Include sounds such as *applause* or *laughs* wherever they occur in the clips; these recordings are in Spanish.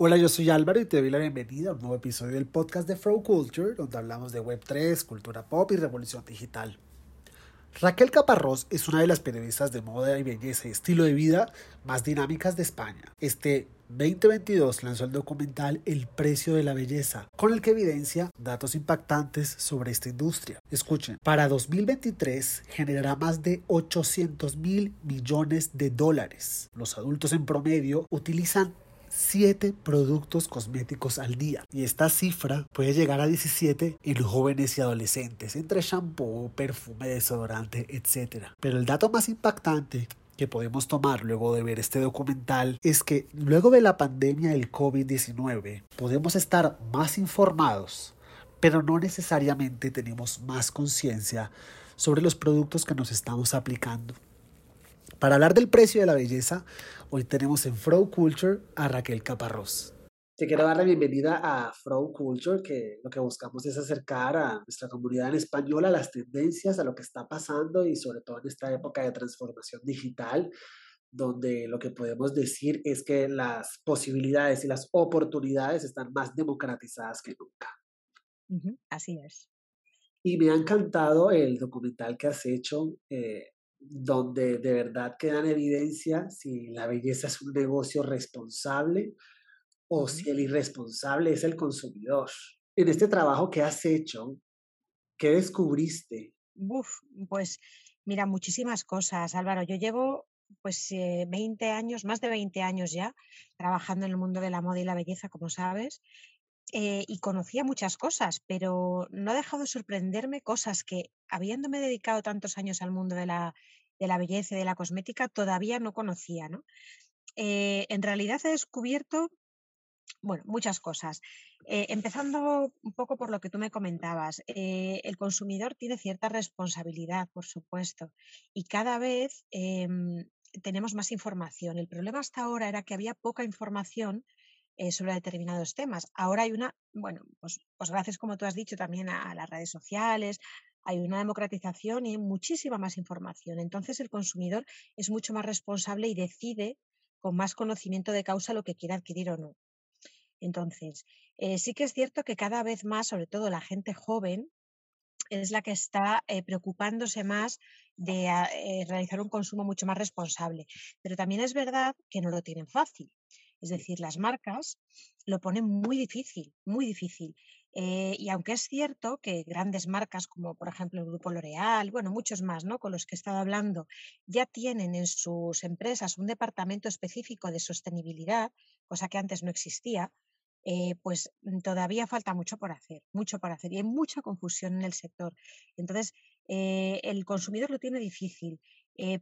Hola, yo soy Álvaro y te doy la bienvenida a un nuevo episodio del podcast de Flow Culture, donde hablamos de Web3, cultura pop y revolución digital. Raquel Caparrós es una de las periodistas de moda y belleza y estilo de vida más dinámicas de España. Este 2022 lanzó el documental El precio de la belleza, con el que evidencia datos impactantes sobre esta industria. Escuchen, para 2023 generará más de 800 mil millones de dólares. Los adultos en promedio utilizan 7 productos cosméticos al día. Y esta cifra puede llegar a 17 en los jóvenes y adolescentes, entre shampoo, perfume, desodorante, etc. Pero el dato más impactante que podemos tomar luego de ver este documental es que luego de la pandemia del COVID-19 podemos estar más informados, pero no necesariamente tenemos más conciencia sobre los productos que nos estamos aplicando. Para hablar del precio de la belleza, hoy tenemos en Fro Culture a Raquel Caparrós. Te quiero dar la bienvenida a Fro Culture, que lo que buscamos es acercar a nuestra comunidad en español a las tendencias, a lo que está pasando y sobre todo en esta época de transformación digital, donde lo que podemos decir es que las posibilidades y las oportunidades están más democratizadas que nunca. así es. Y me ha encantado el documental que has hecho. Eh, donde de verdad queda en evidencia si la belleza es un negocio responsable o si el irresponsable es el consumidor. En este trabajo que has hecho, ¿qué descubriste? Uf, pues mira, muchísimas cosas, Álvaro. Yo llevo pues 20 eh, años, más de 20 años ya, trabajando en el mundo de la moda y la belleza, como sabes, eh, y conocía muchas cosas, pero no ha dejado de sorprenderme cosas que, habiéndome dedicado tantos años al mundo de la, de la belleza y de la cosmética, todavía no conocía. ¿no? Eh, en realidad he descubierto, bueno, muchas cosas. Eh, empezando un poco por lo que tú me comentabas, el consumidor tiene cierta responsabilidad, por supuesto, y cada vez em, tenemos más información. El problema hasta ahora era que había poca información eh, sobre determinados temas. Ahora hay una, bueno, pues, pues, gracias, como tú has dicho, también a, las redes sociales, hay una democratización y muchísima más información. Entonces el consumidor es mucho más responsable y decide con más conocimiento de causa lo que quiere adquirir o no. Entonces, eh, sí que es cierto que cada vez más, sobre todo la gente joven, es la que está eh, preocupándose más de ah, realizar un consumo mucho más responsable. Pero también es verdad que no lo tienen fácil. Es decir, las marcas lo ponen muy difícil, muy difícil. Eh, y aunque es cierto que grandes marcas como por ejemplo el grupo L'Oreal, bueno, muchos más, ¿no? Con los que he estado hablando, ya tienen en sus empresas un departamento específico de sostenibilidad, cosa que antes no existía, eh, pues mm, todavía falta mucho por hacer, mucho por hacer y hay mucha confusión en el sector. Entonces, eh, el consumidor lo tiene difícil.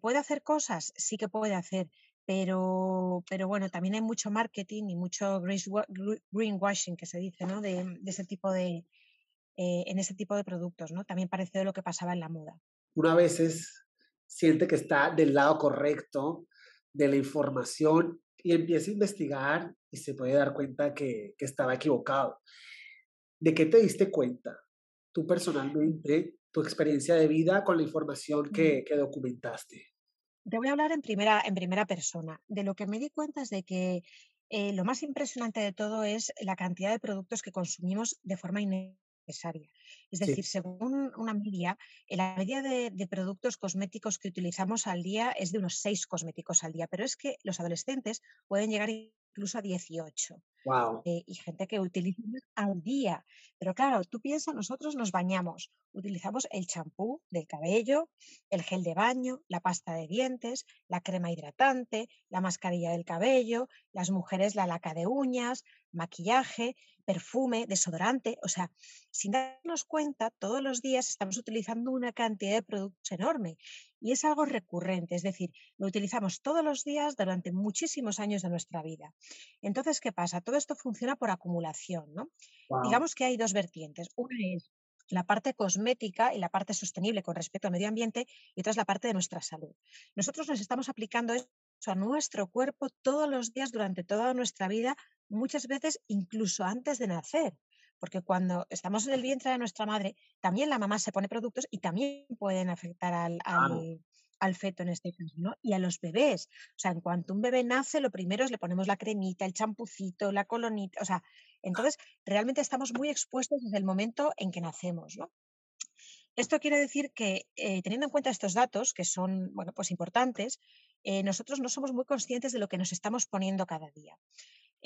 ¿Puede hacer cosas? Sí que puede hacer, pero, pero bueno, también hay mucho marketing y mucho greenwashing que se dice, ¿no? De, ese tipo de, eh, en ese tipo de productos, ¿no? También parecido a lo que pasaba en la moda. Una veces siente que está del lado correcto de la información y empieza a investigar y se puede dar cuenta que, que estaba equivocado. ¿De qué te diste cuenta tú personalmente, tu experiencia de vida con la información que, que documentaste? Te voy a hablar en primera, en primera persona. De lo que me di cuenta es de que eh, lo más impresionante de todo es la cantidad de productos que consumimos de forma innecesaria. Es decir, según una media, eh, la media de, de, productos cosméticos que utilizamos al día es de unos seis cosméticos al día, pero es que los adolescentes pueden llegar incluso a 18. Eh, y gente que utiliza al día. Pero claro, tú piensas, nosotros nos bañamos, utilizamos el champú del cabello, el gel de baño, la pasta de dientes, la crema hidratante, la mascarilla del cabello, las mujeres la laca de uñas, maquillaje, perfume, desodorante. O sea, sin darnos cuenta, todos los días estamos utilizando una cantidad de productos enorme y es algo recurrente, es decir, lo utilizamos todos los días durante muchísimos años de nuestra vida. Entonces, ¿qué pasa? Todo esto funciona por acumulación, ¿no? Digamos que hay dos vertientes. Una es la parte cosmética y la parte sostenible con respecto al medio ambiente y otra es la parte de nuestra salud. Nosotros nos estamos aplicando eso a nuestro cuerpo todos los días durante toda nuestra vida, muchas veces incluso antes de nacer porque cuando estamos en el vientre de nuestra madre, también la mamá se pone productos y también pueden afectar al, al feto en este caso, ¿no? Y a los bebés. O sea, en cuanto un bebé nace, lo primero es le ponemos la cremita, el champucito, la colonita. O sea, entonces realmente estamos muy expuestos desde el momento en que nacemos, ¿no? Esto quiere decir que, eh, teniendo en cuenta estos datos, que son bueno, pues importantes, eh, nosotros no somos muy conscientes de lo que nos estamos poniendo cada día.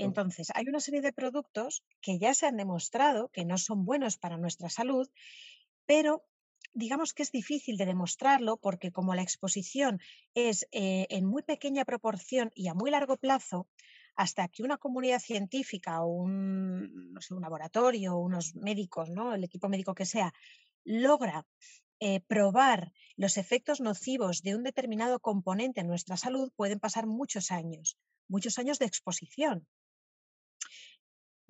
Entonces, hay una serie de productos que ya se han demostrado que no son buenos para nuestra salud, pero digamos que es difícil de demostrarlo porque como la exposición es eh, en muy pequeña proporción y a muy largo plazo, hasta que una comunidad científica o un, un laboratorio, unos médicos, ¿no? el equipo médico que sea, logra eh, probar los efectos nocivos de un determinado componente en nuestra salud, pueden pasar muchos años, muchos años de exposición.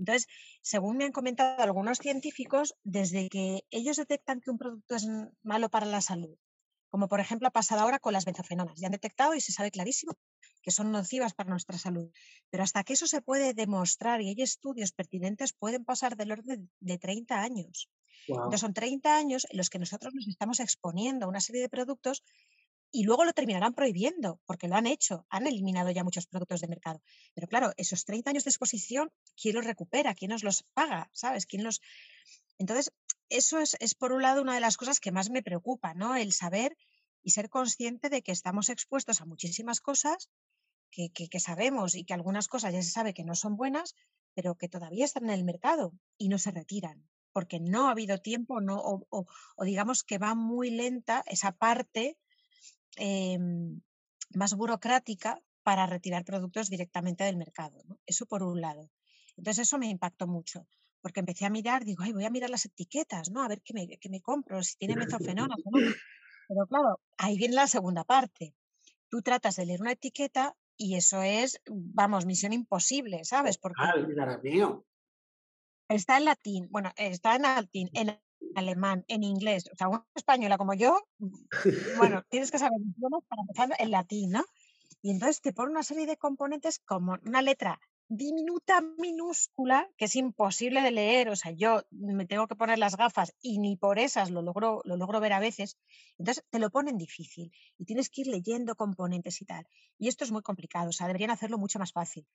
Entonces, según me han comentado algunos científicos, desde que ellos detectan que un producto es malo para la salud, como por ejemplo ha pasado ahora con las benzofenonas, ya han detectado y se sabe clarísimo que son nocivas para nuestra salud. Pero hasta que eso se puede demostrar y hay estudios pertinentes, pueden pasar del orden de 30 años. Entonces son 30 años en los que nosotros nos estamos exponiendo a una serie de productos y luego lo terminarán prohibiendo, porque lo han hecho, han eliminado ya muchos productos de mercado. Pero claro, esos 30 años de exposición, ¿quién los recupera? ¿Quién nos los paga? ¿Sabes? ¿Quién los... Entonces, eso es, por un lado una de las cosas que más me preocupa, ¿no? El saber y ser consciente de que estamos expuestos a muchísimas cosas que, que, sabemos y que algunas cosas ya se sabe que no son buenas, pero que todavía están en el mercado y no se retiran, porque no ha habido tiempo no, o, o digamos que va muy lenta esa parte Em, más burocrática para retirar productos directamente del mercado. Eso por un lado. Entonces eso me impactó mucho, porque empecé a mirar, digo, ay, voy a mirar las etiquetas, ¿no? A ver qué me, qué me compro, si tiene *laughs* mezofenona o no. Pero claro, ahí viene la segunda parte. Tú tratas de leer una etiqueta y eso es, vamos, misión imposible, ¿sabes? Porque está en latín, bueno, está en latín, en alemán, en inglés, o sea, una española como yo, bueno, *laughs* tienes que saber para empezar el latín, ¿no? Y entonces te pone una serie de componentes como una letra diminuta, minúscula, que es imposible de leer, o sea, yo me tengo que poner las gafas y ni por esas lo logro, lo logro ver a veces, entonces te lo ponen difícil y tienes que ir leyendo componentes y tal. Y esto es muy complicado, o sea, deberían hacerlo mucho más fácil.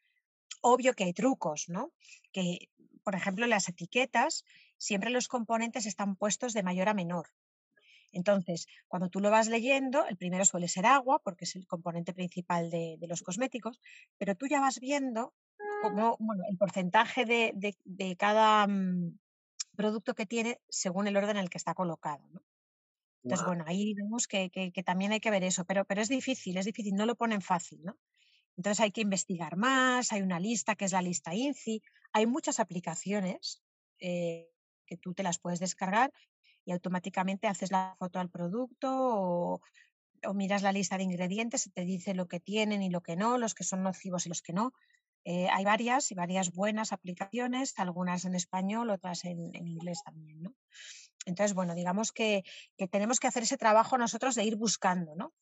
Obvio que hay trucos, ¿no? Que, por ejemplo, las etiquetas siempre los componentes están puestos de mayor a menor. Entonces, cuando tú lo vas leyendo, el primero suele ser agua, porque es el componente principal de, los cosméticos, pero tú ya vas viendo cómo, el porcentaje de, cada mm, producto que tiene según el orden en el que está colocado. Entonces, bueno, ahí vemos que, también hay que ver eso, pero, pero es difícil, es difícil, no lo ponen fácil, ¿no? Entonces hay que investigar más, hay una lista que es la lista INCI, hay muchas aplicaciones eh, que tú te las puedes descargar y automáticamente haces la foto al producto o, miras la lista de ingredientes y te dice lo que tienen y lo que no, los que son nocivos y los que no. Eh, hay varias y varias buenas aplicaciones, algunas en español, otras en, inglés también, ¿no? Entonces, bueno, digamos que, que, tenemos que hacer ese trabajo nosotros de ir buscando, ¿no?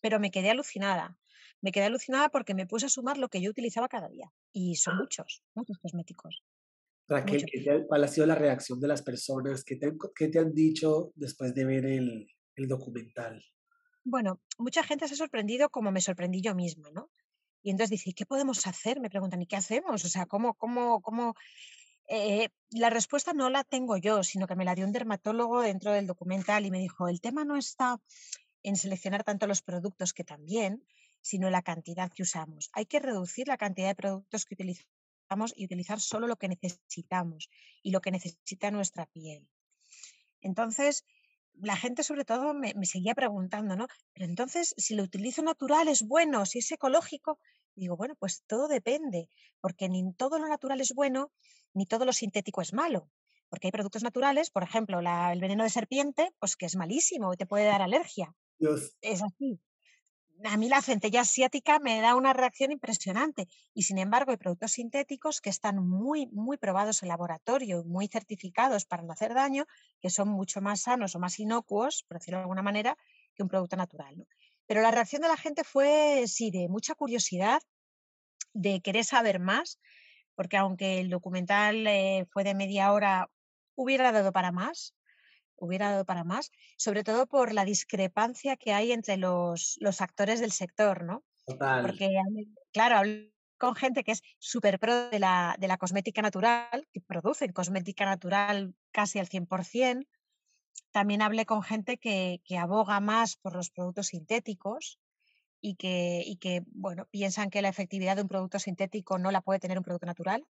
Pero me quedé alucinada. Me quedé alucinada porque me puse a sumar lo que yo utilizaba cada día. Y son muchos, muchos cosméticos. Raquel, ¿cuál ha sido la reacción de las personas? ¿Qué te, han, te han dicho después de ver el, el, documental? Bueno, mucha gente se ha sorprendido como me sorprendí yo misma, ¿no? Y entonces dice, ¿qué podemos hacer? Me preguntan, ¿y qué hacemos? O sea, ¿cómo, cómo, cómo? Eh, la respuesta no la tengo yo, sino que me la dio un dermatólogo dentro del documental y me dijo, el tema no está en seleccionar tanto los productos que también, sino la cantidad que usamos. Hay que reducir la cantidad de productos que utilizamos y utilizar solo lo que necesitamos y lo que necesita nuestra piel. Entonces, la gente sobre todo me, seguía preguntando, ¿no? Pero entonces, si lo utilizo natural es bueno, si es ecológico, digo, bueno, pues todo depende, porque ni todo lo natural es bueno, ni todo lo sintético es malo. Porque hay productos naturales, por ejemplo, el veneno de serpiente, pues que es malísimo y te puede dar alergia. Es así a mí la centella asiática me da una reacción impresionante y sin embargo hay productos sintéticos que están muy, muy probados en laboratorio, muy certificados para no hacer daño, que son mucho más sanos o más inocuos, por decirlo de alguna manera, que un producto natural. Pero la reacción de la gente fue, sí, de mucha curiosidad, de querer saber más, porque aunque el documental eh, fue de media hora, hubiera dado para más, hubiera dado para más, sobre todo por la discrepancia que hay entre los, los actores del sector, ¿no? Total. Porque, claro, hablo con gente que es súper pro de la, de la cosmética natural, que producen cosmética natural casi al 100%. También hablé con gente que, que aboga más por los productos sintéticos y que, y que, bueno, piensan que la efectividad de un producto sintético no la puede tener un producto natural.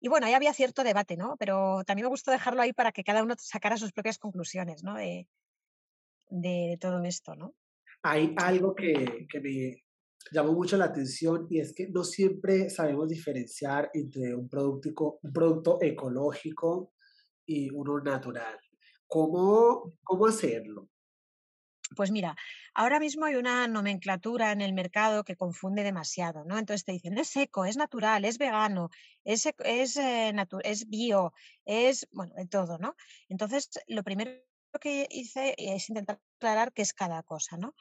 Y bueno, ahí había cierto debate, ¿no? Pero también me gustó dejarlo ahí para que cada uno sacara sus propias conclusiones, ¿no? De, de, todo esto, ¿no? Hay algo que, que me llamó mucho la atención y es que no siempre sabemos diferenciar entre un producto, un producto ecológico y uno natural. ¿Cómo, cómo hacerlo? Pues mira, ahora mismo hay una nomenclatura en el mercado que confunde demasiado, ¿no? Entonces te dicen, es eco, es natural, es vegano, es, es, eh, es bio, es, bueno, de todo, ¿no? Entonces, lo primero que hice es intentar aclarar qué es cada cosa, ¿no?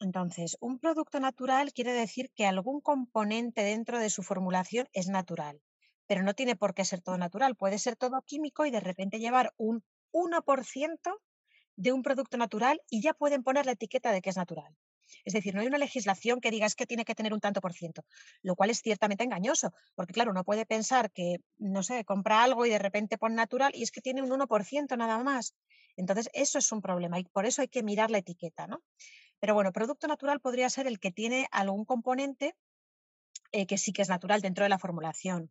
Entonces, un producto natural quiere decir que algún componente dentro de su formulación es natural, pero no tiene por qué ser todo natural, puede ser todo químico y de repente llevar un 1% de un producto natural y ya pueden poner la etiqueta de que es natural. Es decir, no hay una legislación que diga es que tiene que tener un tanto por ciento, lo cual es ciertamente engañoso, porque claro, uno puede pensar que, no sé, compra algo y de repente pone natural y es que tiene un 1% nada más. Entonces, eso es un problema y por eso hay que mirar la etiqueta, ¿no? Pero bueno, producto natural podría ser el que tiene algún componente eh, que sí que es natural dentro de la formulación.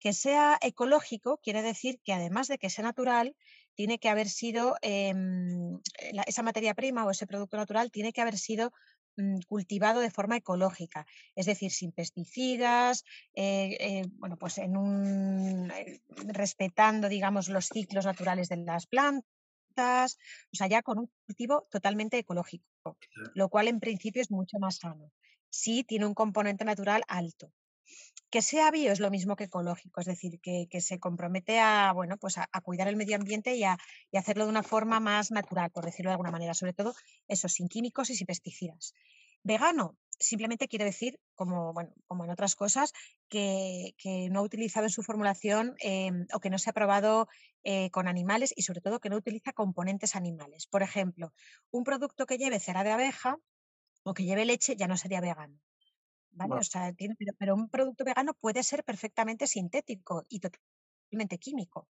Que sea ecológico quiere decir que además de que sea natural, tiene que haber sido, em, esa materia prima o ese producto natural tiene que haber sido mm, cultivado de forma ecológica, es decir, sin pesticidas, eh, eh, bueno, pues en un, eh, respetando, digamos, los ciclos naturales de las plantas, o sea, ya con un cultivo totalmente ecológico, lo cual en principio es mucho más sano. Sí tiene un componente natural alto que sea bio es lo mismo que ecológico, es decir, que, se compromete a, bueno, pues a, cuidar el medio ambiente y a, hacerlo de una forma más natural, por decirlo de alguna manera, sobre todo eso, sin químicos y sin pesticidas. Vegano simplemente quiere decir, como, bueno, como en otras cosas, que, no ha utilizado en su formulación em, o que no se ha probado eh, con animales y sobre todo que no utiliza componentes animales. Por ejemplo, un producto que lleve cera de abeja o que lleve leche ya no sería vegano. ¿Vale? O sea, tiene, pero, un producto vegano puede ser perfectamente sintético y totalmente químico,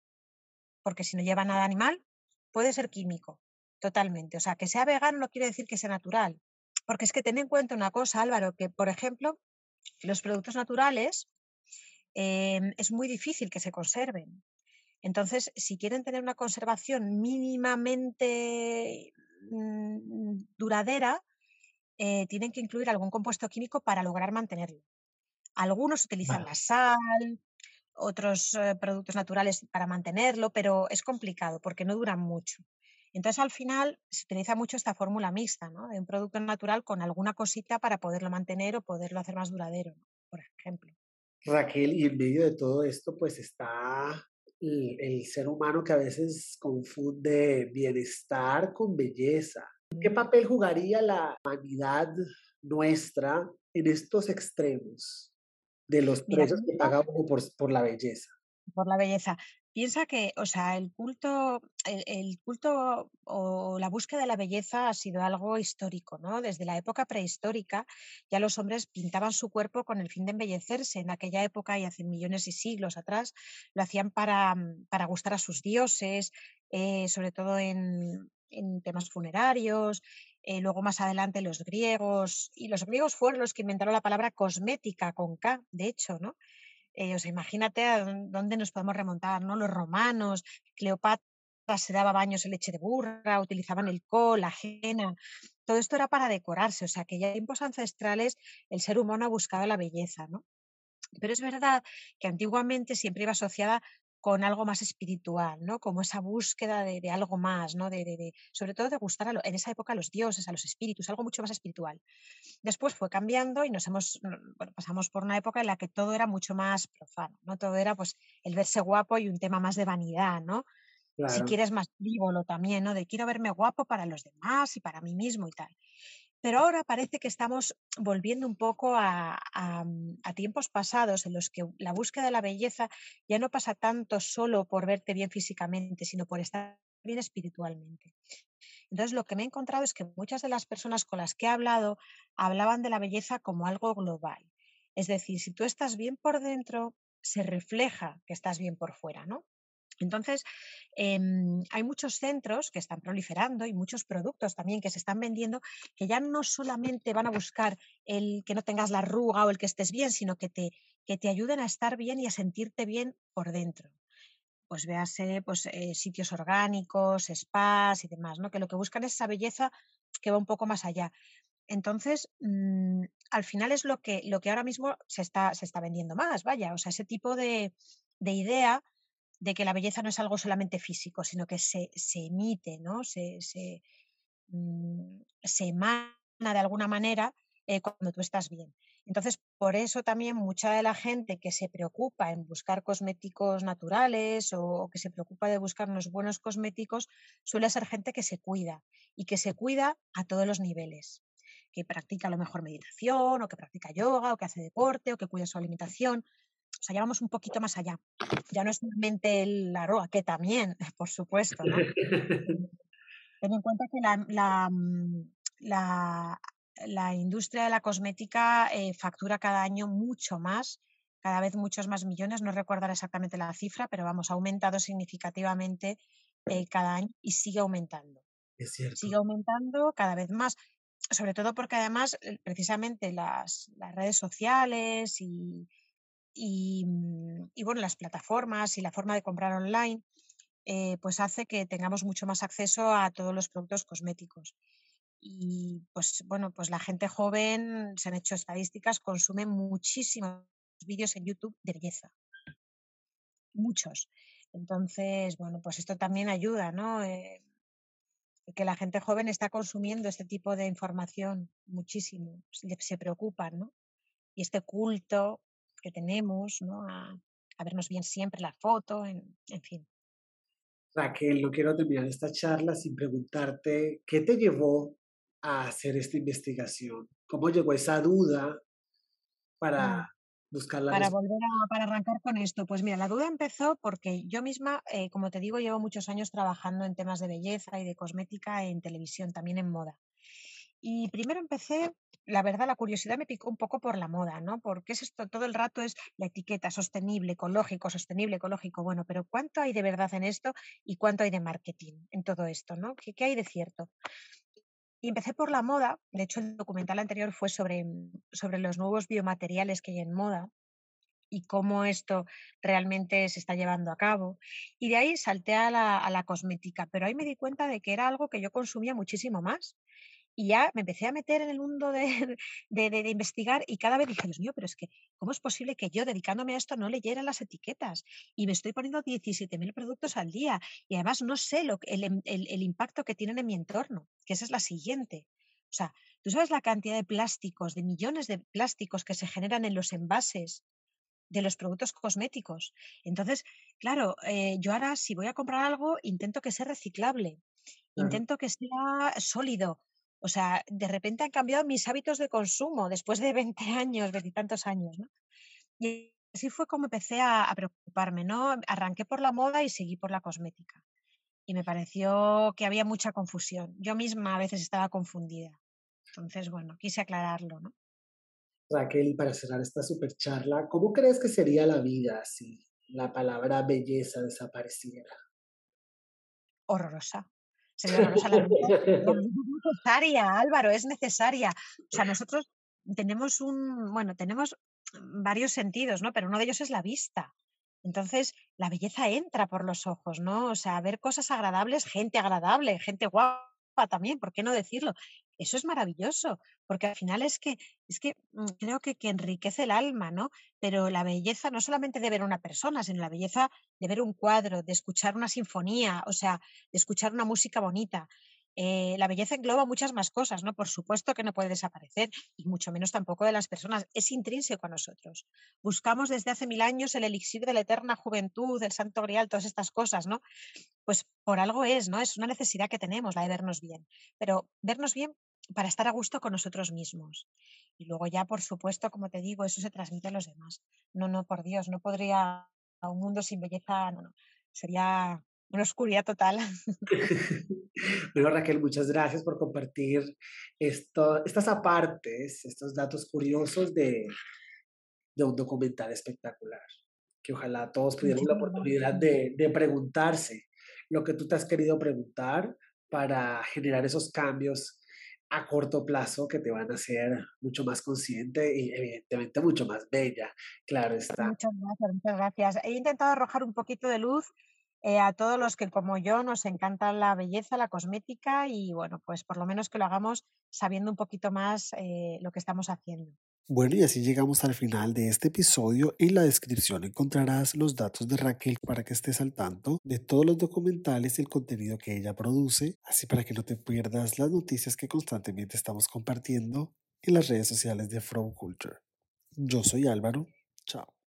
porque si no lleva nada animal, puede ser químico, totalmente. O sea, que sea vegano no quiere decir que sea natural, porque es que ten en cuenta una cosa, Álvaro, que por ejemplo, los productos naturales em, es muy difícil que se conserven. Entonces, si quieren tener una conservación mínimamente mm, duradera, eh, tienen que incluir algún compuesto químico para lograr mantenerlo. Algunos utilizan la sal, otros eh, productos naturales para mantenerlo, pero es complicado porque no duran mucho. Entonces, al final se utiliza mucho esta fórmula mixta, ¿no? De un producto natural con alguna cosita para poderlo mantener o poderlo hacer más duradero, por ejemplo. Raquel, y en medio de todo esto, pues está el ser humano que a veces confunde bienestar con belleza. ¿Qué papel jugaría la humanidad nuestra en estos extremos de los precios que pagamos por, por la belleza? Por la belleza. Piensa que, o sea, el culto, el, culto o la búsqueda de la belleza ha sido algo histórico, ¿no? Desde la época prehistórica ya los hombres pintaban su cuerpo con el fin de embellecerse. En aquella época y hace millones y siglos atrás lo hacían para, para gustar a sus dioses, eh, sobre todo en, en temas funerarios, eh, luego más adelante los griegos, y los griegos fueron los que inventaron la palabra cosmética con K, de hecho, ¿no? Eh, o sea, imagínate a dónde nos podemos remontar, ¿no? Los romanos, Cleopatra se daba baños en leche de burra, utilizaban el col, la ajena, todo esto era para decorarse, o sea, que ya en tiempos ancestrales el ser humano ha buscado la belleza, ¿no? Pero es verdad que antiguamente siempre iba asociada con algo más espiritual, ¿no? Como esa búsqueda de, algo más, ¿no? De, sobre todo de gustar a en esa época a los dioses, a los espíritus, algo mucho más espiritual. Después fue cambiando y nos hemos, bueno, pasamos por una época en la que todo era mucho más profano, ¿no? Todo era pues el verse guapo y un tema más de vanidad, ¿no? Si quieres más frívolo también, ¿no? De quiero verme guapo para los demás y para mí mismo y tal. Pero ahora parece que estamos volviendo un poco a, mm, a, tiempos pasados en los que la búsqueda de la belleza ya no pasa tanto solo por verte bien físicamente, sino por estar bien espiritualmente. Entonces, lo que me he encontrado es que muchas de las personas con las que he hablado hablaban de la belleza como algo global. Es decir, si tú estás bien por dentro, se refleja que estás bien por fuera, ¿no? Entonces, em, hay muchos centros que están proliferando y muchos productos también que se están vendiendo que ya no solamente van a buscar el que no tengas la arruga o el que estés bien, sino que te, que te ayuden a estar bien y a sentirte bien por dentro. Pues véase pues, eh, sitios orgánicos, spas y demás, ¿no? que lo que buscan es esa belleza que va un poco más allá. Entonces, mm, al final es lo que, lo que ahora mismo se está, se está vendiendo más, vaya, o sea, ese tipo de, de idea de que la belleza no es algo solamente físico, sino que se, emite, ¿no? Se, mm, se, emana de alguna manera eh, cuando tú estás bien. Entonces, por eso también mucha de la gente que se preocupa en buscar cosméticos naturales o que se preocupa de buscar unos buenos cosméticos suele ser gente que se cuida y que se cuida a todos los niveles que practica a lo mejor meditación o que practica yoga o que hace deporte o que cuida su alimentación. O sea, ya vamos un poquito más allá. Ya no es solamente el arroa, que también, *laughs* por supuesto, ¿no? Ten en cuenta que la, mm, la, industria de la cosmética eh, factura cada año mucho más, cada vez muchos más millones, no recuerdo exactamente la cifra, pero vamos, ha aumentado significativamente eh, cada año y sigue aumentando. Es cierto. Sigue aumentando cada vez más, sobre todo porque además precisamente las, las redes sociales y, Mm, y, bueno, las plataformas y la forma de comprar online, eh, pues hace que tengamos mucho más acceso a todos los productos cosméticos. Y pues bueno, pues la gente joven, se han hecho estadísticas, consume muchísimos vídeos en YouTube de belleza. Muchos. Entonces, bueno, pues esto también ayuda, ¿no? Eh, que la gente joven está consumiendo este tipo de información muchísimo, se preocupan, ¿no? Y este culto que tenemos, ¿no? A, vernos bien siempre la foto, en, fin. Raquel, no quiero terminar esta charla sin preguntarte qué te llevó a hacer esta investigación. ¿Cómo llegó esa duda para mm. buscar la Para volver a para arrancar con esto, pues mira, la duda empezó porque yo misma, eh, como te digo, llevo muchos años trabajando en temas de belleza y de cosmética en televisión, también en moda. Y primero empecé, la verdad, la curiosidad me picó un poco por la moda, ¿no? Porque es esto, todo el rato es la etiqueta sostenible, ecológico, sostenible, ecológico. Bueno, pero ¿cuánto hay de verdad en esto y cuánto hay de marketing en todo esto, ¿no? ¿Qué, hay de cierto? Y empecé por la moda, de hecho el documental anterior fue sobre, sobre los nuevos biomateriales que hay en moda y cómo esto realmente se está llevando a cabo. Y de ahí salté a la, a la cosmética, pero ahí me di cuenta de que era algo que yo consumía muchísimo más y ya me empecé a meter en el mundo *laughs* de, investigar y cada vez dije, Dios mío, pero es que, ¿cómo es posible que yo dedicándome a esto no leyera las etiquetas? Y me estoy poniendo 17.000 productos al día y además no sé lo, el, el impacto que tienen en mi entorno, que esa es la siguiente. O sea, tú sabes la cantidad de plásticos, de millones de plásticos que se generan en los envases de los productos cosméticos. Entonces, claro, eh, yo ahora si voy a comprar algo, intento que sea reciclable, intento que sea sólido, o sea, de repente han cambiado mis hábitos de consumo después de 20 años, tantos años, ¿no? Y así fue como empecé a, preocuparme, ¿no? Arranqué por la moda y seguí por la cosmética. Y me pareció que había mucha confusión. Yo misma a veces estaba confundida. Entonces, bueno, quise aclararlo, ¿no? Raquel, para cerrar esta super charla, ¿cómo crees que sería la vida si la palabra belleza desapareciera? Horrorosa. Es necesaria, Álvaro, es necesaria. O sea, nosotros tenemos un, bueno, tenemos varios sentidos, ¿no? Pero uno de ellos es la vista. Entonces, la belleza entra por los ojos, ¿no? O sea, ver cosas agradables, gente agradable, gente guapa también, ¿por qué no decirlo? Eso es maravilloso, porque al final es que, es que mm, creo que, que enriquece el alma, ¿no? Pero la belleza no solamente de ver a una persona, sino la belleza de ver un cuadro, de escuchar una sinfonía, o sea, de escuchar una música bonita. Eh, la belleza engloba muchas más cosas, ¿no? Por supuesto que no puede desaparecer, y mucho menos tampoco de las personas. Es intrínseco a nosotros. Buscamos desde hace mil años el elixir de la eterna juventud, el santo grial, todas estas cosas, ¿no? Pues por algo es, ¿no? Es una necesidad que tenemos, la de vernos bien. Pero vernos bien para estar a gusto con nosotros mismos. Y luego ya, por supuesto, como te digo, eso se transmite a los demás. No, no, por Dios, no podría a un mundo sin belleza, no, no. Sería una oscuridad total. *laughs* bueno, Raquel, muchas gracias por compartir esto, estas apartes, estos datos curiosos de, de un documental espectacular. Que ojalá todos tuvieran la oportunidad de, de preguntarse lo que tú te has querido preguntar para generar esos cambios a corto plazo que te van a hacer mucho más consciente y evidentemente mucho más bella. Claro está. Muchas gracias, muchas gracias. He intentado arrojar un poquito de luz eh, a todos los que como yo nos encanta la belleza, la cosmética y bueno, pues por lo menos que lo hagamos sabiendo un poquito más eh, lo que estamos haciendo. Bueno, y así llegamos al final de este episodio. En la descripción encontrarás los datos de Raquel para que estés al tanto de todos los documentales y el contenido que ella produce, así para que no te pierdas las noticias que constantemente estamos compartiendo en las redes sociales de From Culture. Yo soy Álvaro. Chao.